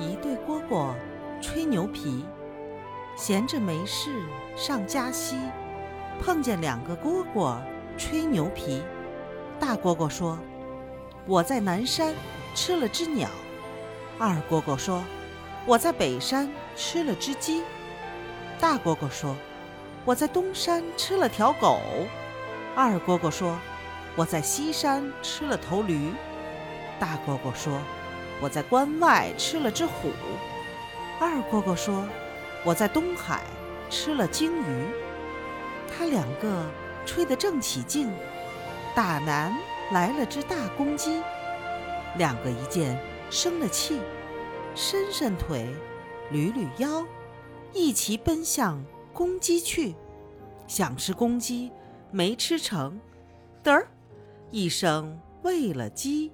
一对蝈蝈吹牛皮，闲着没事上加溪，碰见两个蝈蝈吹牛皮。大蝈蝈说：“我在南山吃了只鸟。”二蝈蝈说：“我在北山吃了只鸡。”大蝈蝈说：“我在东山吃了条狗。”二蝈蝈说：“我在西山吃了头驴。”大蝈蝈说。我在关外吃了只虎，二蝈蝈说：“我在东海吃了鲸鱼。”他两个吹得正起劲，打南来了只大公鸡，两个一见生了气，伸伸腿，捋捋腰，一齐奔向公鸡去，想吃公鸡，没吃成，嘚儿一声喂了鸡。